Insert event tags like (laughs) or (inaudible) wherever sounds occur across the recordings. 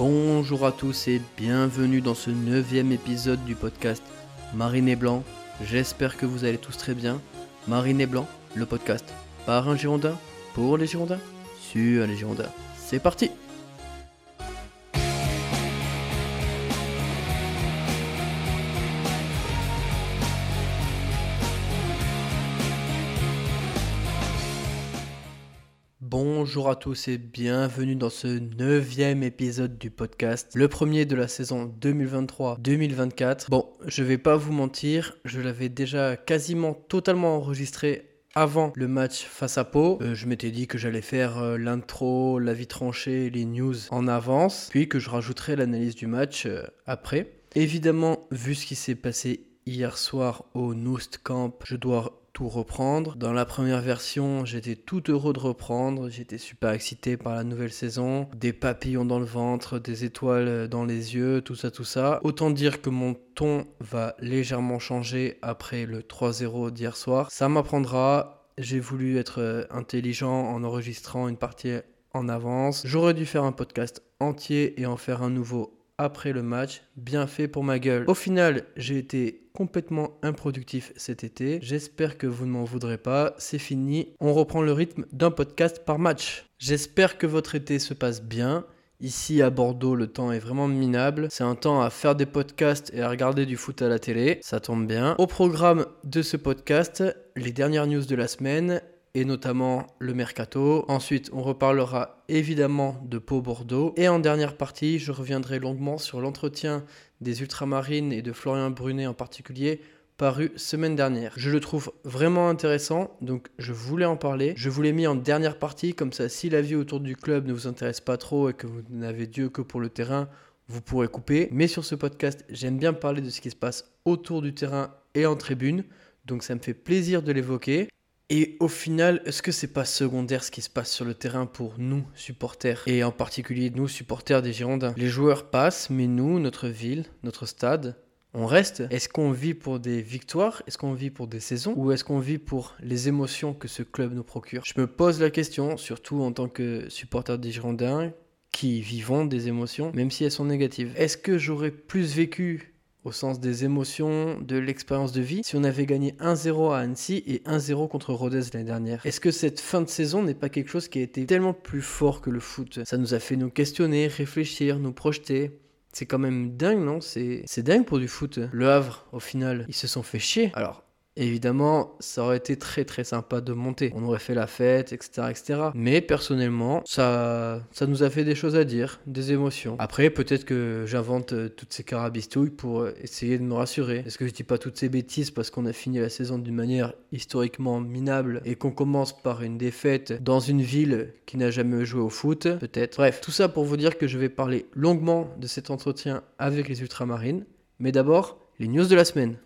Bonjour à tous et bienvenue dans ce neuvième épisode du podcast Marine et Blanc. J'espère que vous allez tous très bien. Marine et Blanc, le podcast par un Girondin, pour les Girondins, sur les Girondins. C'est parti Bonjour à tous et bienvenue dans ce neuvième épisode du podcast, le premier de la saison 2023-2024. Bon, je vais pas vous mentir, je l'avais déjà quasiment totalement enregistré avant le match face à Pau. Euh, je m'étais dit que j'allais faire euh, l'intro, la vie tranchée, les news en avance, puis que je rajouterais l'analyse du match euh, après. Évidemment, vu ce qui s'est passé hier soir au Noost Camp, je dois tout reprendre. Dans la première version, j'étais tout heureux de reprendre, j'étais super excité par la nouvelle saison, des papillons dans le ventre, des étoiles dans les yeux, tout ça, tout ça. Autant dire que mon ton va légèrement changer après le 3-0 d'hier soir. Ça m'apprendra. J'ai voulu être intelligent en enregistrant une partie en avance. J'aurais dû faire un podcast entier et en faire un nouveau après le match. Bien fait pour ma gueule. Au final, j'ai été complètement improductif cet été. J'espère que vous ne m'en voudrez pas. C'est fini. On reprend le rythme d'un podcast par match. J'espère que votre été se passe bien. Ici à Bordeaux, le temps est vraiment minable. C'est un temps à faire des podcasts et à regarder du foot à la télé. Ça tombe bien. Au programme de ce podcast, les dernières news de la semaine et notamment le mercato. Ensuite, on reparlera évidemment de Pau-Bordeaux. Et en dernière partie, je reviendrai longuement sur l'entretien des Ultramarines et de Florian Brunet en particulier paru semaine dernière. Je le trouve vraiment intéressant, donc je voulais en parler. Je vous l'ai mis en dernière partie, comme ça si la vie autour du club ne vous intéresse pas trop et que vous n'avez Dieu que pour le terrain, vous pourrez couper. Mais sur ce podcast, j'aime bien parler de ce qui se passe autour du terrain et en tribune, donc ça me fait plaisir de l'évoquer. Et au final, est-ce que c'est pas secondaire ce qui se passe sur le terrain pour nous, supporters, et en particulier nous, supporters des Girondins. Les joueurs passent, mais nous, notre ville, notre stade, on reste. Est-ce qu'on vit pour des victoires? Est-ce qu'on vit pour des saisons? Ou est-ce qu'on vit pour les émotions que ce club nous procure? Je me pose la question, surtout en tant que supporter des Girondins, qui vivons des émotions, même si elles sont négatives. Est-ce que j'aurais plus vécu au sens des émotions, de l'expérience de vie, si on avait gagné 1-0 à Annecy et 1-0 contre Rodez l'année dernière Est-ce que cette fin de saison n'est pas quelque chose qui a été tellement plus fort que le foot? Ça nous a fait nous questionner, réfléchir, nous projeter. C'est quand même dingue, non? C'est dingue pour du foot. Le Havre, au final, ils se sont fait chier. Alors, Évidemment, ça aurait été très très sympa de monter. On aurait fait la fête, etc. etc. Mais personnellement, ça, ça nous a fait des choses à dire, des émotions. Après, peut-être que j'invente euh, toutes ces carabistouilles pour euh, essayer de me rassurer. Est-ce que je dis pas toutes ces bêtises parce qu'on a fini la saison d'une manière historiquement minable et qu'on commence par une défaite dans une ville qui n'a jamais joué au foot? Peut-être. Bref, tout ça pour vous dire que je vais parler longuement de cet entretien avec les Ultramarines. Mais d'abord, les news de la semaine.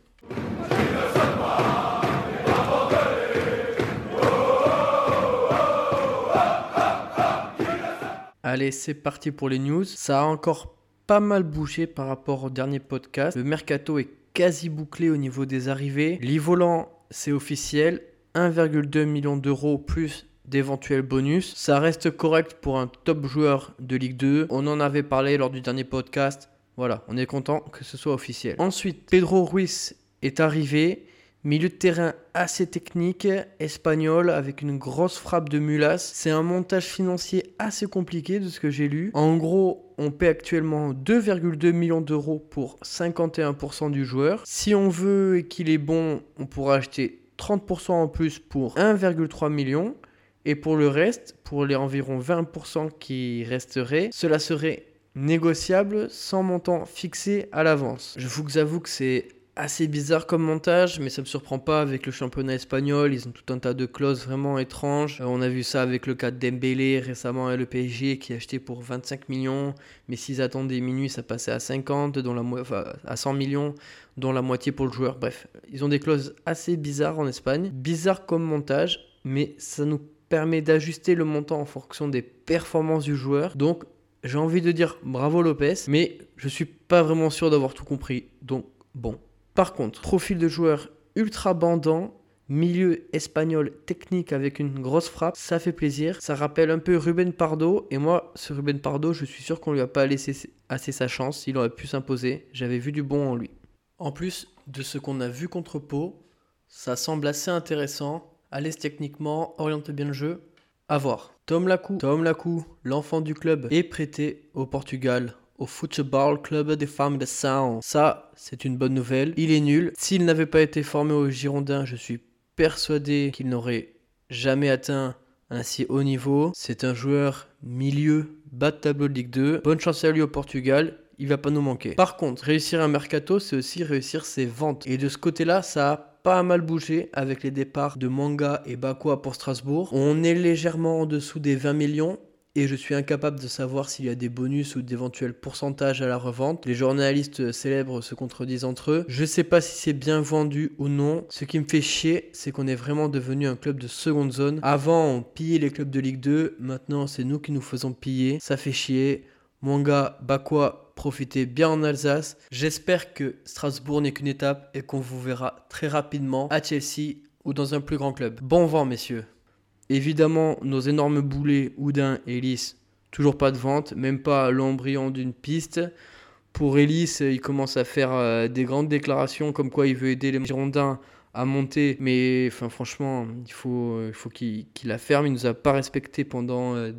Allez, c'est parti pour les news. Ça a encore pas mal bougé par rapport au dernier podcast. Le mercato est quasi bouclé au niveau des arrivées. L'Ivolant, c'est officiel. 1,2 million d'euros plus d'éventuels bonus. Ça reste correct pour un top joueur de Ligue 2. On en avait parlé lors du dernier podcast. Voilà, on est content que ce soit officiel. Ensuite, Pedro Ruiz est arrivé. Milieu de terrain assez technique, espagnol, avec une grosse frappe de Mulas. C'est un montage financier assez compliqué de ce que j'ai lu. En gros, on paie actuellement 2,2 millions d'euros pour 51% du joueur. Si on veut qu'il est bon, on pourra acheter 30% en plus pour 1,3 million. Et pour le reste, pour les environ 20% qui resteraient, cela serait négociable sans montant fixé à l'avance. Je vous avoue que c'est assez bizarre comme montage, mais ça me surprend pas avec le championnat espagnol. Ils ont tout un tas de clauses vraiment étranges. Euh, on a vu ça avec le cas de Dembélé récemment à le PSG qui a acheté pour 25 millions, mais s'ils attendaient minuit, ça passait à 50, dont la enfin, à 100 millions, dont la moitié pour le joueur. Bref, ils ont des clauses assez bizarres en Espagne. Bizarre comme montage, mais ça nous permet d'ajuster le montant en fonction des performances du joueur. Donc, j'ai envie de dire bravo Lopez, mais je suis pas vraiment sûr d'avoir tout compris. Donc, bon, par contre, profil de joueur ultra bandant, Milieu espagnol technique avec une grosse frappe, ça fait plaisir. Ça rappelle un peu Ruben Pardo. Et moi, ce Ruben Pardo, je suis sûr qu'on lui a pas laissé assez sa chance. Il aurait pu s'imposer. J'avais vu du bon en lui. En plus de ce qu'on a vu contre Pau, ça semble assez intéressant. À l'aise techniquement, oriente bien le jeu. À voir. Tom Lacou, Tom Lacou, l'enfant du club, est prêté au Portugal au Football Club des Femmes de Sound. Ça, c'est une bonne nouvelle. Il est nul. S'il n'avait pas été formé au Girondin, je suis persuadé qu'il n'aurait jamais atteint un si haut niveau. C'est un joueur milieu, bas de tableau de Ligue 2. Bonne chance à lui au Portugal. Il va pas nous manquer. Par contre, réussir un mercato, c'est aussi réussir ses ventes. Et de ce côté-là, ça a pas mal bougé avec les départs de Manga et Bakwa pour Strasbourg. On est légèrement en dessous des 20 millions et je suis incapable de savoir s'il y a des bonus ou d'éventuels pourcentages à la revente. Les journalistes célèbres se contredisent entre eux. Je sais pas si c'est bien vendu ou non. Ce qui me fait chier, c'est qu'on est vraiment devenu un club de seconde zone. Avant, on pillait les clubs de Ligue 2. Maintenant, c'est nous qui nous faisons piller. Ça fait chier. Mon gars, Bakwa, profitez bien en Alsace. J'espère que Strasbourg n'est qu'une étape et qu'on vous verra très rapidement à Chelsea ou dans un plus grand club. Bon vent, messieurs. Évidemment, nos énormes boulets, Houdin et Ellis, toujours pas de vente, même pas l'embryon d'une piste. Pour Ellis, il commence à faire euh, des grandes déclarations comme quoi il veut aider les Girondins à monter, mais franchement, il faut, il faut qu'il la ferme. Il nous a pas respecté pendant euh,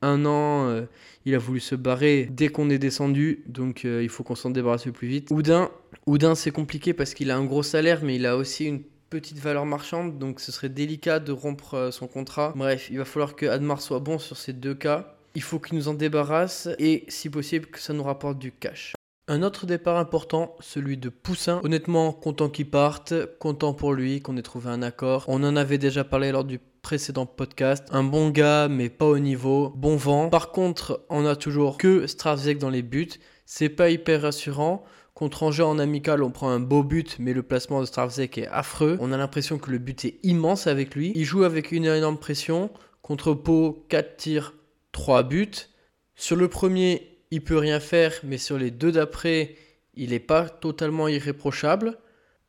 un an. Euh, il a voulu se barrer dès qu'on est descendu, donc il faut qu'on s'en débarrasse le plus vite. Houdin, Houdin c'est compliqué parce qu'il a un gros salaire, mais il a aussi une petite valeur marchande, donc ce serait délicat de rompre euh, son contrat. Bref, il va falloir que Admar soit bon sur ces deux cas. Il faut qu'il nous en débarrasse et, si possible, que ça nous rapporte du cash. Un autre départ important, celui de Poussin. Honnêtement, content qu'il parte, content pour lui qu'on ait trouvé un accord. On en avait déjà parlé lors du précédent podcast. Un bon gars, mais pas au niveau. Bon vent. Par contre, on a toujours que Stravzek dans les buts. C'est pas hyper rassurant. Contre Angers en amical, on prend un beau but, mais le placement de Stravzek est affreux. On a l'impression que le but est immense avec lui. Il joue avec une énorme pression. Contre Pau, 4 tirs, 3 buts. Sur le premier, il peut rien faire, mais sur les deux d'après, il n'est pas totalement irréprochable.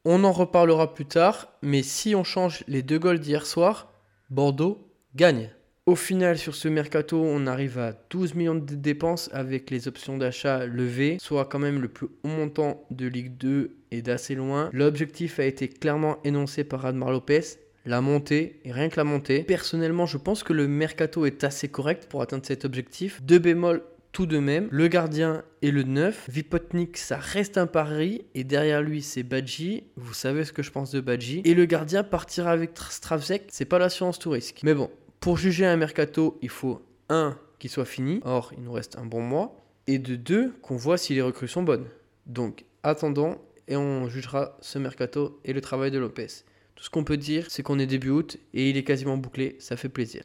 On en reparlera plus tard, mais si on change les deux goals d'hier soir, Bordeaux gagne. Au final, sur ce mercato, on arrive à 12 millions de dépenses avec les options d'achat levées, soit quand même le plus haut montant de Ligue 2 et d'assez loin. L'objectif a été clairement énoncé par Admar Lopez, la montée, et rien que la montée. Personnellement, je pense que le mercato est assez correct pour atteindre cet objectif. Deux bémols tout de même, le gardien et le neuf. Vipotnik, ça reste un pari. Et derrière lui, c'est Badji. Vous savez ce que je pense de Badji. Et le gardien partira avec Stravzek. C'est pas l'assurance tout risque. Mais bon, pour juger un mercato, il faut un qu'il soit fini, or il nous reste un bon mois, et de deux qu'on voit si les recrues sont bonnes. Donc attendons et on jugera ce mercato et le travail de Lopez. Tout ce qu'on peut dire, c'est qu'on est début août et il est quasiment bouclé, ça fait plaisir.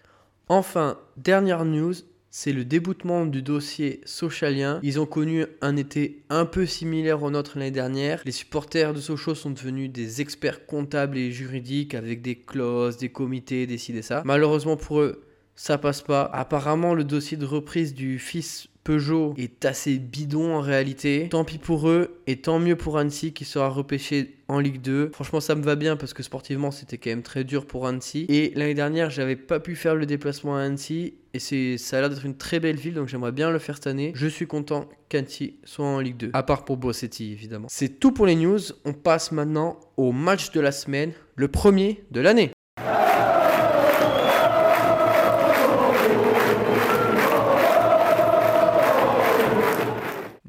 Enfin, dernière news, c'est le déboutement du dossier socialien. Ils ont connu un été un peu similaire au nôtre l'année dernière. Les supporters de Sochaux sont devenus des experts comptables et juridiques avec des clauses, des comités, des ça. Malheureusement pour eux, ça passe pas. Apparemment, le dossier de reprise du fils Peugeot est assez bidon en réalité. Tant pis pour eux et tant mieux pour Annecy qui sera repêché en Ligue 2. Franchement, ça me va bien parce que sportivement, c'était quand même très dur pour Annecy. Et l'année dernière, j'avais pas pu faire le déplacement à Annecy et c'est ça a l'air d'être une très belle ville donc j'aimerais bien le faire cette année. Je suis content qu'Annecy soit en Ligue 2 à part pour Bossetti évidemment. C'est tout pour les news. On passe maintenant au match de la semaine, le premier de l'année.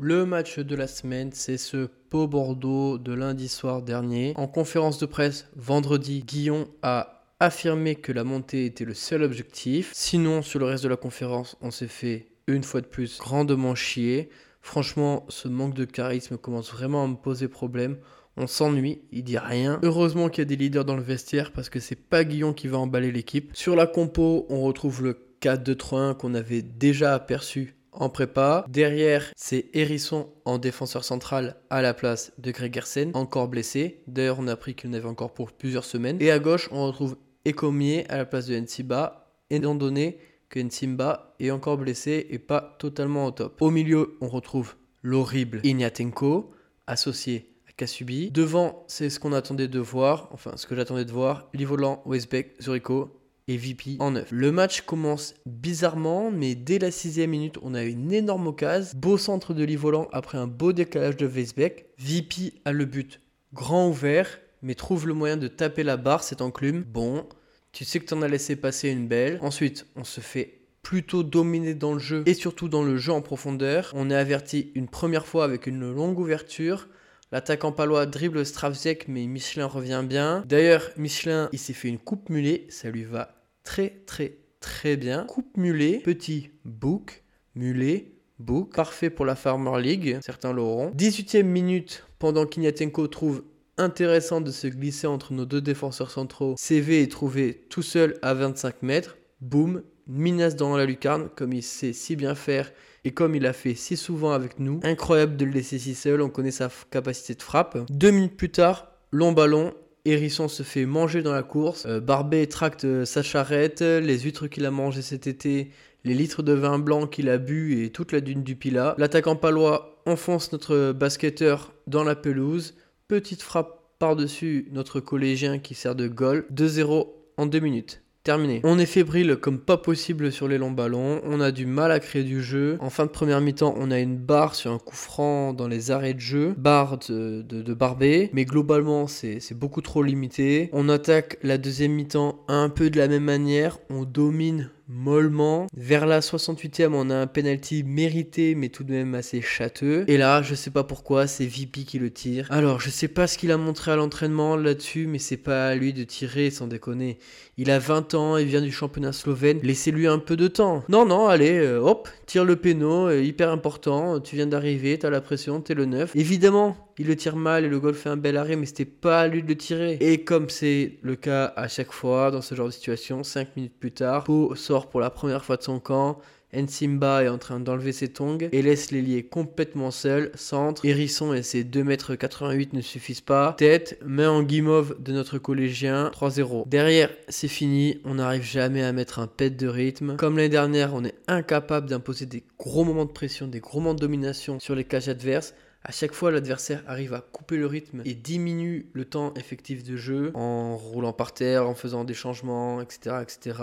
Le match de la semaine, c'est ce Pau-Bordeaux de lundi soir dernier. En conférence de presse vendredi, Guillon a affirmé que la montée était le seul objectif. Sinon, sur le reste de la conférence, on s'est fait une fois de plus grandement chier. Franchement, ce manque de charisme commence vraiment à me poser problème. On s'ennuie, il dit rien. Heureusement qu'il y a des leaders dans le vestiaire parce que c'est pas Guillon qui va emballer l'équipe. Sur la compo, on retrouve le 4-2-3-1 qu'on avait déjà aperçu en prépa. Derrière, c'est Hérisson en défenseur central à la place de Greg Gersen, encore blessé. D'ailleurs, on a appris qu'il n'avait encore pour plusieurs semaines. Et à gauche, on retrouve Ecomier à la place de Nsimba, étant donné que Nsimba est encore blessé et pas totalement au top. Au milieu, on retrouve l'horrible Ignatenko, associé à qu'a subi. Devant, c'est ce qu'on attendait de voir, enfin ce que j'attendais de voir, Livolan, Westbeck, Zuricho et VP en neuf. Le match commence bizarrement, mais dès la sixième minute, on a une énorme occasion. Beau centre de Livolan après un beau décalage de Weisbeck. VP a le but grand ouvert, mais trouve le moyen de taper la barre, cette enclume. Bon, tu sais que tu en as laissé passer une belle. Ensuite, on se fait plutôt dominer dans le jeu et surtout dans le jeu en profondeur. On est averti une première fois avec une longue ouverture. L'attaquant palois dribble Stravzek, mais Michelin revient bien. D'ailleurs, Michelin, il s'est fait une coupe mulet, ça lui va très très très bien. Coupe mulet, petit bouc, mulet, bouc, parfait pour la Farmer League, certains l'auront. 18e minute, pendant qu'Ignatenko trouve intéressant de se glisser entre nos deux défenseurs centraux, CV est trouvé tout seul à 25 mètres. Boum, Minas dans la lucarne, comme il sait si bien faire et comme il a fait si souvent avec nous. Incroyable de le laisser si seul, on connaît sa capacité de frappe. Deux minutes plus tard, long ballon, Hérisson se fait manger dans la course. Euh, Barbet tracte euh, sa charrette, les huîtres qu'il a mangées cet été, les litres de vin blanc qu'il a bu et toute la dune du Pila. L'attaquant palois enfonce notre basketteur dans la pelouse. Petite frappe par-dessus notre collégien qui sert de goal. 2-0 en deux minutes. Terminé. On est fébrile comme pas possible sur les longs ballons. On a du mal à créer du jeu. En fin de première mi-temps, on a une barre sur un coup franc dans les arrêts de jeu. Barre de, de, Barbet. Mais globalement, c'est beaucoup trop limité. On attaque la deuxième mi-temps un peu de la même manière. On domine mollement. Vers la 68e, on a un penalty mérité, mais tout de même assez châteux. Et là, je sais pas pourquoi, c'est VP qui le tire. Alors, je sais pas ce qu'il a montré à l'entraînement là-dessus, mais c'est pas à lui de tirer, sans déconner. Il a 20 ans, il vient du championnat slovène. Laissez-lui un peu de temps. Non, non, allez, euh, hop, tire le péno, euh, hyper important. Tu viens d'arriver, t'as la pression, t'es le neuf. Évidemment, il le tire mal et le goal fait un bel arrêt, mais c'était pas à lui de le tirer. Et comme c'est le cas à chaque fois dans ce genre de situation, 5 minutes plus tard, Po sort pour la première fois de son camp. Nsimba est en train d'enlever ses tongs et laisse l'ailier complètement seul. Centre, Hérisson et ses 2m88 ne suffisent pas. Tête, main en guimauve de notre collégien, 3-0. Derrière, c'est fini, on n'arrive jamais à mettre un pet de rythme. Comme l'année dernière, on est incapable d'imposer des gros moments de pression, des gros moments de domination sur les cages adverses. À chaque fois, l'adversaire arrive à couper le rythme et diminue le temps effectif de jeu en roulant par terre, en faisant des changements, etc. etc.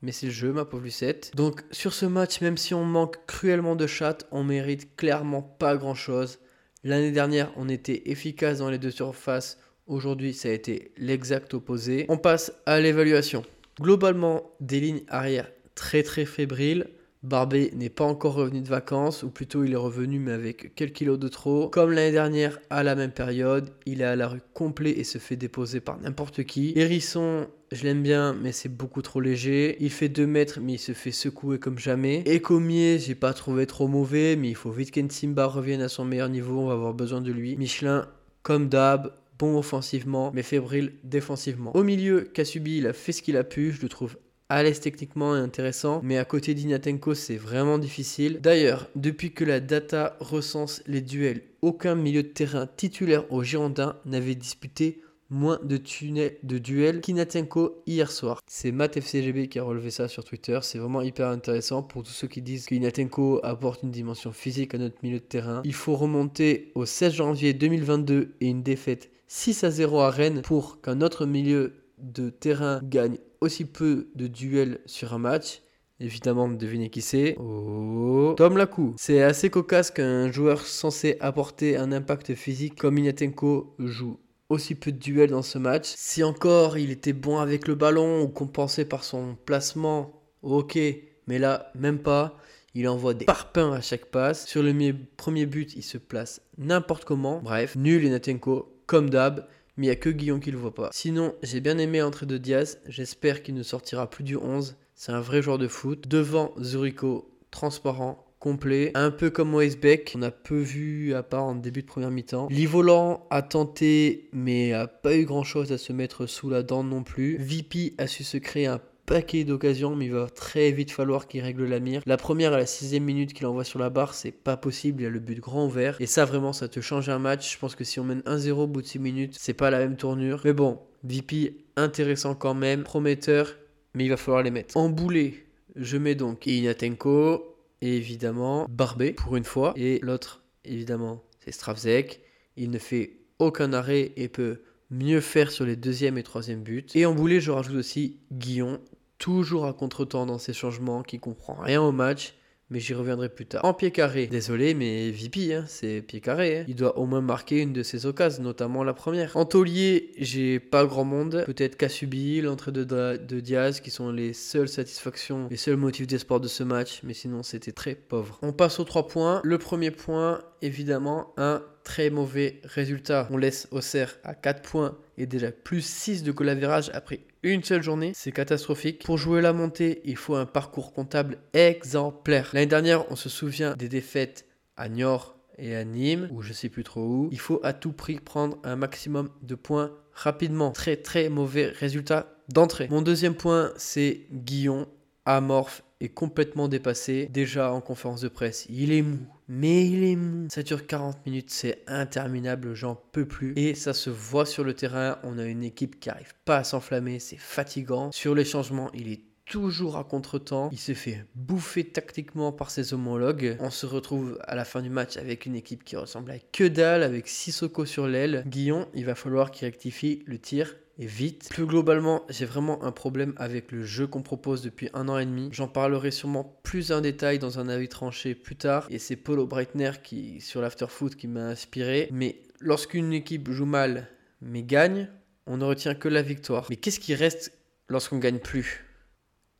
Mais c'est le jeu, ma pauvre Lucette. Donc, sur ce match, même si on manque cruellement de chat, on mérite clairement pas grand chose. L'année dernière, on était efficace dans les deux surfaces. Aujourd'hui, ça a été l'exact opposé. On passe à l'évaluation. Globalement, des lignes arrière très très fébriles. Barbet n'est pas encore revenu de vacances, ou plutôt il est revenu mais avec quelques kilos de trop. Comme l'année dernière, à la même période, il est à la rue complet et se fait déposer par n'importe qui. Hérisson, je l'aime bien, mais c'est beaucoup trop léger. Il fait 2 mètres, mais il se fait secouer comme jamais. Et Comier, j'ai pas trouvé trop mauvais, mais il faut vite qu'Ensimba revienne à son meilleur niveau, on va avoir besoin de lui. Michelin, comme d'hab, bon offensivement, mais fébrile défensivement. Au milieu, Kasubi, il a fait ce qu'il a pu, je le trouve à l'aise techniquement et intéressant, mais à côté d'Ignatenko, c'est vraiment difficile. D'ailleurs, depuis que la data recense les duels, aucun milieu de terrain titulaire au Girondins n'avait disputé moins de, tunnels, de duels qu'Ignatenko hier soir. C'est MattFCGB qui a relevé ça sur Twitter. C'est vraiment hyper intéressant pour tous ceux qui disent qu'Ignatenko apporte une dimension physique à notre milieu de terrain. Il faut remonter au 16 janvier 2022 et une défaite 6 à 0 à Rennes pour qu'un autre milieu de terrain gagne aussi peu de duels sur un match. Évidemment, devinez qui c'est. Oh. Tom Lacou. C'est assez cocasse qu'un joueur censé apporter un impact physique comme Inatenko joue aussi peu de duels dans ce match. Si encore il était bon avec le ballon ou compensé par son placement, ok. Mais là, même pas. Il envoie des parpaings à chaque passe. Sur le premier but, il se place n'importe comment. Bref, nul Inatenko, comme d'hab mais il n'y a que Guillaume qui le voit pas. Sinon, j'ai bien aimé l'entrée de Diaz, j'espère qu'il ne sortira plus du 11. C'est un vrai joueur de foot. Devant Zurico, transparent, complet, un peu comme Weisbeck, on a peu vu à part en début de première mi-temps. Livolan a tenté, mais a pas eu grand chose à se mettre sous la dent non plus. VP a su se créer un paquet d'occasions, mais il va très vite falloir qu'il règle la mire. La première à la sixième minute qu'il envoie sur la barre, c'est pas possible, il y a le but grand ouvert. Et ça, vraiment, ça te change un match. Je pense que si on mène 1-0 au bout de 6 minutes, c'est pas la même tournure. Mais bon, VP intéressant quand même, prometteur, mais il va falloir les mettre. En boulet, je mets donc Inatenko, évidemment Barbet pour une fois, et l'autre, évidemment, c'est Stravzek. Il ne fait aucun arrêt et peut mieux faire sur les deuxième et troisième buts. Et en boulet, je rajoute aussi Guillon, toujours à contre-temps dans ses changements, qui comprend rien au match mais j'y reviendrai plus tard. En pied carré, désolé, mais VP, hein, c'est pied carré. Hein. Il doit au moins marquer une de ses occasions, notamment la première. En taulier, j'ai pas grand monde. Peut-être Kasubi, l'entrée de, Diaz, qui sont les seules satisfactions, les seuls motifs d'espoir de ce match, mais sinon c'était très pauvre. On passe aux trois points. Le premier point, évidemment, un très mauvais résultat. On laisse Auxerre à 4 points et déjà plus 6 de collavirage après une seule journée. C'est catastrophique. Pour jouer la montée, il faut un parcours comptable exemplaire. L'année dernière, on se souvient des défaites à Niort et à Nîmes, ou je sais plus trop où. Il faut à tout prix prendre un maximum de points rapidement. Très très mauvais résultat d'entrée. Mon deuxième point, c'est Guillon, amorphe complètement dépassé. Déjà en conférence de presse, il est mou mais il est mou. Ça dure 40 minutes, c'est interminable, j'en peux plus. Et ça se voit sur le terrain, on a une équipe qui arrive pas à s'enflammer, c'est fatigant. Sur les changements, il est toujours à contre-temps. Il s'est fait bouffer tactiquement par ses homologues. On se retrouve à la fin du match avec une équipe qui ressemble à que dalle, avec Sissoko sur l'aile. Guillon, il va falloir qu'il rectifie le tir et vite. Plus globalement, j'ai vraiment un problème avec le jeu qu'on propose depuis un an et demi. J'en parlerai sûrement plus en détail dans un avis tranché plus tard. Et c'est Paulo Breitner qui, sur l'afterfoot qui m'a inspiré. Mais lorsqu'une équipe joue mal mais gagne, on ne retient que la victoire. Mais qu'est-ce qui reste lorsqu'on gagne plus?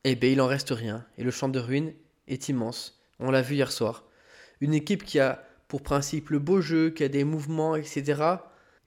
Eh bien, il en reste rien. Et le champ de ruines est immense. On l'a vu hier soir. Une équipe qui a pour principe le beau jeu, qui a des mouvements, etc.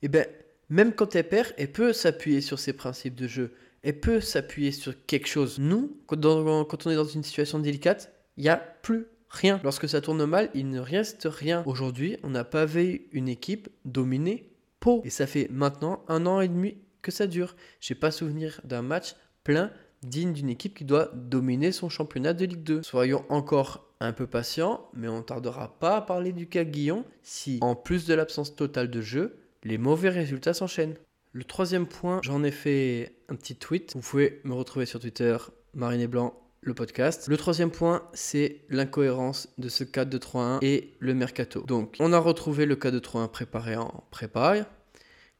Eh bien, même quand elle perd, elle peut s'appuyer sur ses principes de jeu. Elle peut s'appuyer sur quelque chose. Nous, quand, on est dans une situation délicate, il n'y a plus rien. Lorsque ça tourne mal, il ne reste rien. Aujourd'hui, on n'a pas vu une équipe dominer Pau. Et ça fait maintenant un an et demi que ça dure. J'ai pas souvenir d'un match plein digne d'une équipe qui doit dominer son championnat de Ligue 2. Soyons encore un peu patients, mais on ne tardera pas à parler du cas Guillon si, en plus de l'absence totale de jeu, les mauvais résultats s'enchaînent. Le troisième point, j'en ai fait un petit tweet. Vous pouvez me retrouver sur Twitter, Marine et Blanc, le podcast. Le troisième point, c'est l'incohérence de ce 4 de 3-1 et le mercato. Donc, on a retrouvé le 4 de 3-1 préparé en prépa.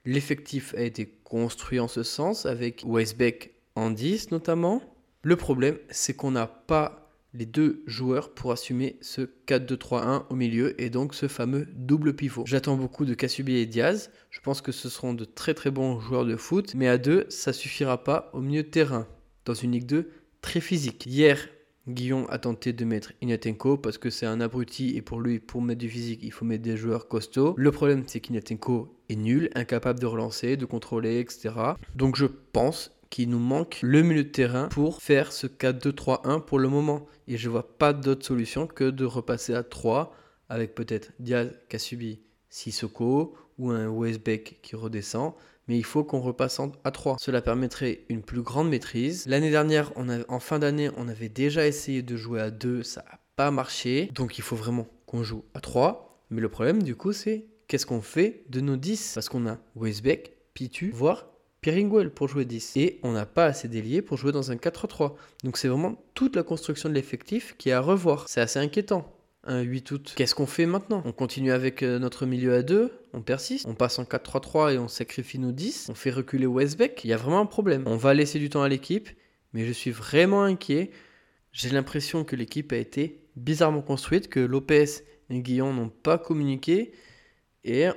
L'effectif a été construit en ce sens avec Weisbeck en 10 notamment. Le problème, c'est qu'on n'a pas les deux joueurs pour assumer ce 4-2-3-1 au milieu et donc ce fameux double pivot. J'attends beaucoup de Kasubi et Diaz. Je pense que ce seront de très très bons joueurs de foot, mais à deux, ça suffira pas au milieu de terrain dans une Ligue 2 très physique. Hier, Guillaume a tenté de mettre Inatenko parce que c'est un abruti et pour lui, pour mettre du physique, il faut mettre des joueurs costauds. Le problème, c'est qu'Inatenko est nul, incapable de relancer, de contrôler, etc. Donc je pense qu'il nous manque le milieu de terrain pour faire ce 4-2-3-1 pour le moment. Et je vois pas d'autre solution que de repasser à 3 avec peut-être Diaz qui a subi Sissoko ou un Westbeck qui redescend. Mais il faut qu'on repasse à 3. Cela permettrait une plus grande maîtrise. L'année dernière, en fin d'année, on avait déjà essayé de jouer à 2, ça n'a pas marché. Donc il faut vraiment qu'on joue à 3. Mais le problème du coup, c'est qu'est-ce qu'on fait de nos 10 Parce qu'on a Westbeck, Pitu, voire Pieringwell pour jouer 10. Et on n'a pas assez d'ailiers pour jouer dans un 4-3. Donc c'est vraiment toute la construction de l'effectif qui est à revoir. C'est assez inquiétant. Un 8 août. Qu'est-ce qu'on fait maintenant? On continue avec euh, notre milieu à 2, on persiste, on passe en 4-3-3 et on sacrifie nos 10, on fait reculer Westbeck, il y a vraiment un problème. On va laisser du temps à l'équipe, mais je suis vraiment inquiet. J'ai l'impression que l'équipe a été bizarrement construite, que Lopez et Guillaume n'ont pas communiqué et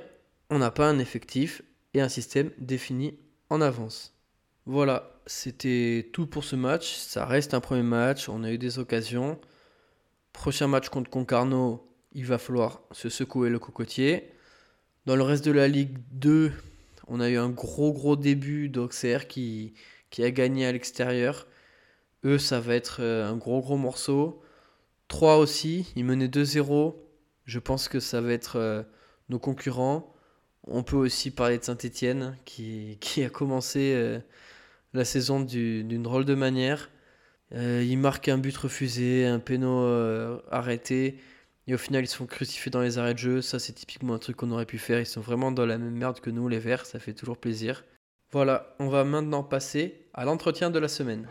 on n'a pas un effectif et un système défini en avance. Voilà, c'était tout pour ce match. Ça reste un premier match, on a eu des occasions. Prochain match contre Concarneau, il va falloir se secouer le cocotier. Dans le reste de la Ligue 2, on a eu un gros gros début d'Auxerre qui, qui a gagné à l'extérieur. Eux, ça va être euh, un gros gros morceau. 3 aussi, ils menaient 2-0. Je pense que ça va être euh, nos concurrents. On peut aussi parler de Saint-Etienne (laughs) qui, a commencé euh, la saison d'une drôle de manière. Euh, il marque un but refusé, un péno euh, arrêté. Et au final, ils se font crucifiés dans les arrêts de jeu. Ça, c'est typiquement un truc qu'on aurait pu faire. Ils sont vraiment dans la même merde que nous, les Verts. Ça fait toujours plaisir. Voilà, on va maintenant passer à l'entretien de la semaine.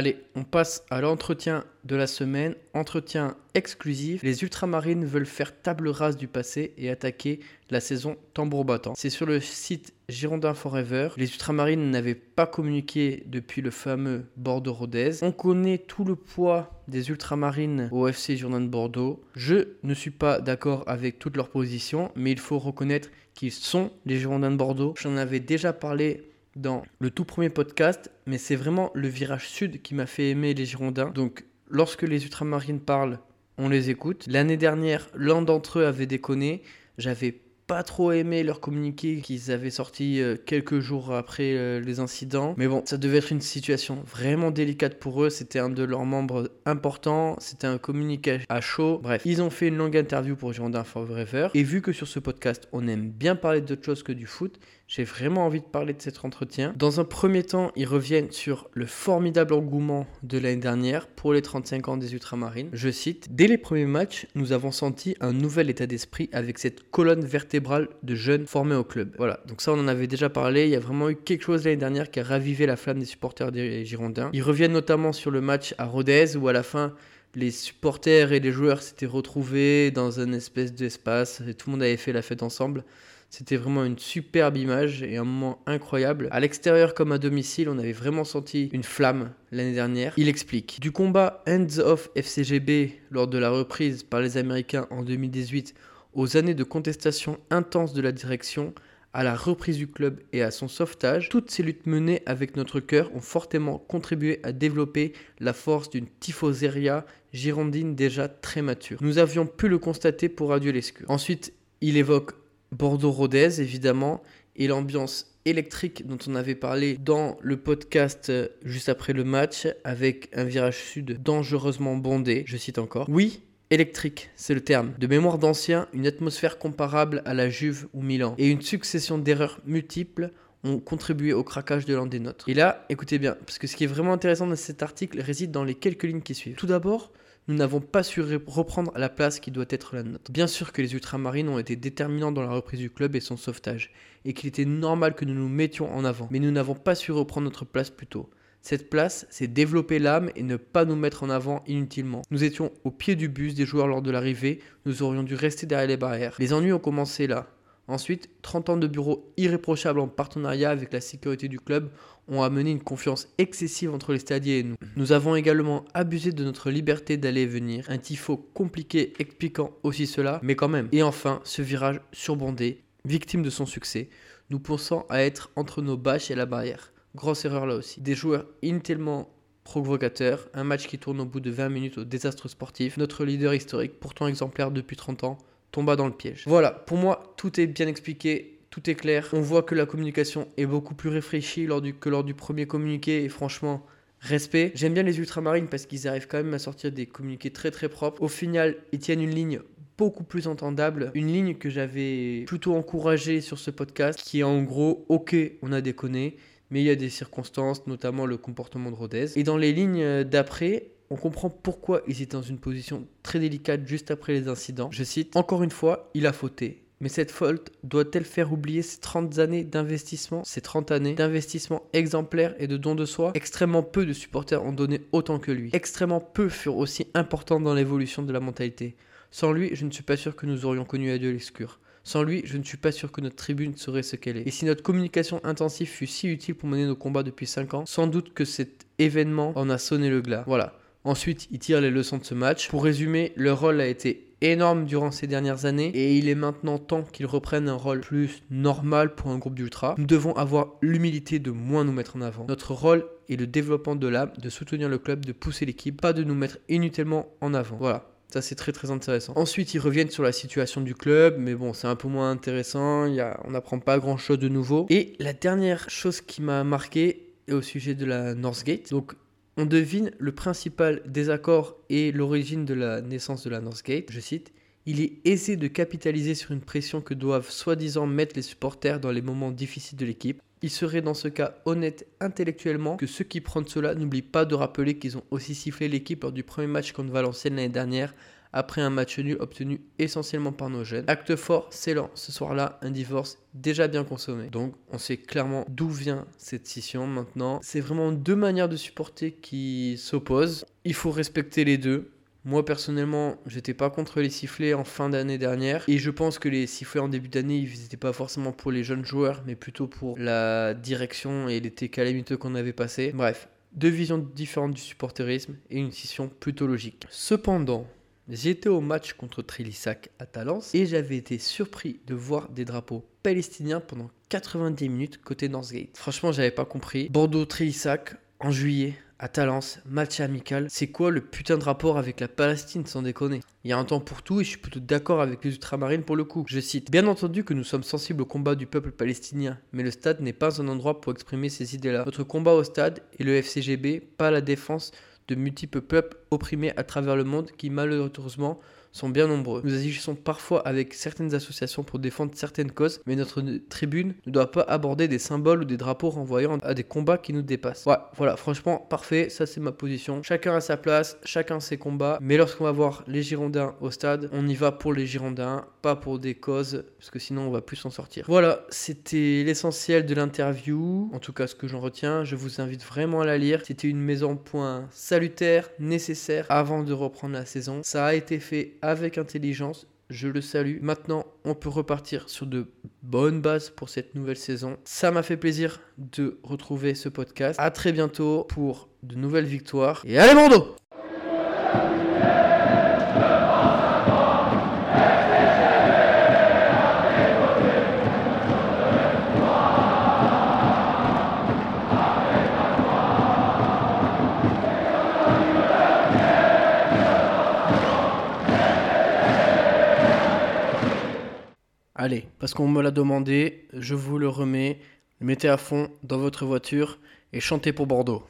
Allez, on passe à l'entretien de la semaine. Entretien exclusif. Les Ultramarines veulent faire table rase du passé et attaquer la saison tambour battant. C'est sur le site Girondin Forever. Les Ultramarines n'avaient pas communiqué depuis le fameux Bordeaux-Rodez. On connaît tout le poids des Ultramarines au FC Girondin de Bordeaux. Je ne suis pas d'accord avec toutes leurs positions, mais il faut reconnaître qu'ils sont les Girondins de Bordeaux. J'en avais déjà parlé dans le tout premier podcast, mais c'est vraiment le virage sud qui m'a fait aimer les Girondins. Donc lorsque les Ultramarines parlent, on les écoute. L'année dernière, l'un d'entre eux avait déconné. J'avais pas trop aimé leur communiqué qu'ils avaient sorti euh, quelques jours après euh, les incidents. Mais bon, ça devait être une situation vraiment délicate pour eux. C'était un de leurs membres importants. C'était un communiqué à chaud. Bref, ils ont fait une longue interview pour Girondin Forever. Et vu que sur ce podcast, on aime bien parler d'autre chose que du foot, j'ai vraiment envie de parler de cet entretien. Dans un premier temps, ils reviennent sur le formidable engouement de l'année dernière pour les 35 ans des Ultramarines. Je cite Dès les premiers matchs, nous avons senti un nouvel état d'esprit avec cette colonne vertébrale de jeunes formés au club. Voilà, donc ça on en avait déjà parlé. Il y a vraiment eu quelque chose l'année dernière qui a ravivé la flamme des supporters des Girondins. Ils reviennent notamment sur le match à Rodez où à la fin les supporters et les joueurs s'étaient retrouvés dans un espèce d'espace et tout le monde avait fait la fête ensemble. C'était vraiment une superbe image et un moment incroyable. À l'extérieur comme à domicile, on avait vraiment senti une flamme l'année dernière. Il explique Du combat Hands of FCGB lors de la reprise par les Américains en 2018 aux années de contestation intense de la direction, à la reprise du club et à son sauvetage, toutes ces luttes menées avec notre cœur ont fortement contribué à développer la force d'une tifoseria girondine déjà très mature. Nous avions pu le constater pour Adieu Lescure. Ensuite, il évoque Bordeaux-Rodez, évidemment, et l'ambiance électrique dont on avait parlé dans le podcast euh, juste après le match, avec un virage sud dangereusement bondé, je cite encore. Oui, électrique, c'est le terme. De mémoire d'ancien, une atmosphère comparable à la Juve ou Milan, et une succession d'erreurs multiples ont contribué au craquage de l'un des nôtres. Et là, écoutez bien, parce que ce qui est vraiment intéressant dans cet article réside dans les quelques lignes qui suivent. Tout d'abord, nous n'avons pas su reprendre la place qui doit être la nôtre. Bien sûr que les ultramarines ont été déterminants dans la reprise du club et son sauvetage, et qu'il était normal que nous nous mettions en avant, mais nous n'avons pas su reprendre notre place plus tôt. Cette place, c'est développer l'âme et ne pas nous mettre en avant inutilement. Nous étions au pied du bus des joueurs lors de l'arrivée, nous aurions dû rester derrière les barrières. Les ennuis ont commencé là. Ensuite, 30 ans de bureau irréprochable en partenariat avec la sécurité du club ont amené une confiance excessive entre les stadiers et nous. Nous avons également abusé de notre liberté d'aller et venir, un tifo compliqué expliquant aussi cela, mais quand même. Et enfin, ce virage surbondé, victime de son succès, nous pensant à être entre nos bâches et la barrière. Grosse erreur là aussi. Des joueurs inutilement provocateurs, un match qui tourne au bout de 20 minutes au désastre sportif, notre leader historique, pourtant exemplaire depuis 30 ans, tomba dans le piège. Voilà, pour moi, tout est bien expliqué tout est clair. On voit que la communication est beaucoup plus réfléchie que lors du premier communiqué et franchement, respect. J'aime bien les ultramarines parce qu'ils arrivent quand même à sortir des communiqués très très propres. Au final, ils tiennent une ligne beaucoup plus entendable, une ligne que j'avais plutôt encouragée sur ce podcast, qui est en gros, ok, on a déconné, mais il y a des circonstances, notamment le comportement de Rodez. Et dans les lignes d'après, on comprend pourquoi ils étaient dans une position très délicate juste après les incidents. Je cite, Encore une fois, il a fauté. Mais cette faute doit-elle faire oublier ces 30 années d'investissement, ces 30 années d'investissement exemplaire et de don de soi? Extrêmement peu de supporters ont donné autant que lui. Extrêmement peu furent aussi importants dans l'évolution de la mentalité. Sans lui, je ne suis pas sûr que nous aurions connu Adieu l'excure. Sans lui, je ne suis pas sûr que notre tribune serait ce qu'elle est. Et si notre communication intensive fut si utile pour mener nos combats depuis 5 ans, sans doute que cet événement en a sonné le glas. Voilà. Ensuite, il tire les leçons de ce match. Pour résumer, leur rôle a été énorme durant ces dernières années et il est maintenant temps qu'ils reprennent un rôle plus normal pour un groupe d'ultra. Nous devons avoir l'humilité de moins nous mettre en avant. Notre rôle est le développement de l'âme, de soutenir le club, de pousser l'équipe, pas de nous mettre inutilement en avant. Voilà. Ça, c'est très très intéressant. Ensuite, ils reviennent sur la situation du club, mais bon, c'est un peu moins intéressant. On n'apprend pas grand chose de nouveau. Et la dernière chose qui m'a marqué est au sujet de la Northgate. Donc, on devine le principal désaccord et l'origine de la naissance de la Northgate. Je cite il est aisé de capitaliser sur une pression que doivent soi-disant mettre les supporters dans les moments difficiles de l'équipe. Il serait dans ce cas honnête intellectuellement que ceux qui prennent cela n'oublient pas de rappeler qu'ils ont aussi sifflé l'équipe lors du premier match contre Valenciennes l'année dernière après un match nul obtenu essentiellement par nos jeunes. Acte fort, c'est lent. Ce soir-là, un divorce déjà bien consommé. Donc on sait clairement d'où vient cette scission maintenant. C'est vraiment deux manières de supporter qui s'opposent. Il faut respecter les deux. Moi personnellement, j'étais pas contre les sifflets en fin d'année dernière et je pense que les sifflets en début d'année, ils n'étaient pas forcément pour les jeunes joueurs, mais plutôt pour la direction et l'été calamiteux qu'on avait passé. Bref, deux visions différentes du supporterisme et une scission plutôt logique. Cependant, J'étais au match contre Trélissac à Talence et j'avais été surpris de voir des drapeaux palestiniens pendant 90 minutes côté Northgate. Franchement, j'avais pas compris. Bordeaux-Trélissac en juillet à Talence, match amical. C'est quoi le putain de rapport avec la Palestine, sans déconner? Il y a un temps pour tout et je suis plutôt d'accord avec les ultramarines pour le coup. Je cite Bien entendu que nous sommes sensibles au combat du peuple palestinien, mais le stade n'est pas un endroit pour exprimer ces idées-là. Notre combat au stade est le FCGB, pas la défense de multiples peuples opprimés à travers le monde qui malheureusement sont bien nombreux. Nous agissons parfois avec certaines associations pour défendre certaines causes, mais notre tribune ne doit pas aborder des symboles ou des drapeaux renvoyant à des combats qui nous dépassent. Ouais, voilà, franchement, parfait, ça c'est ma position. Chacun a sa place, chacun ses combats, mais lorsqu'on va voir les Girondins au stade, on y va pour les Girondins, pas pour des causes, parce que sinon on va plus s'en sortir. Voilà, c'était l'essentiel de l'interview, en tout cas ce que j'en retiens. Je vous invite vraiment à la lire. C'était une maison point salutaire, nécessaire avant de reprendre la saison. Ça a été fait avec intelligence. Je le salue. Maintenant, on peut repartir sur de bonnes bases pour cette nouvelle saison. Ça m'a fait plaisir de retrouver ce podcast. À très bientôt pour de nouvelles victoires. Et allez, Bordeaux Allez, parce qu'on me l'a demandé, je vous le remets. Mettez à fond dans votre voiture et chantez pour Bordeaux.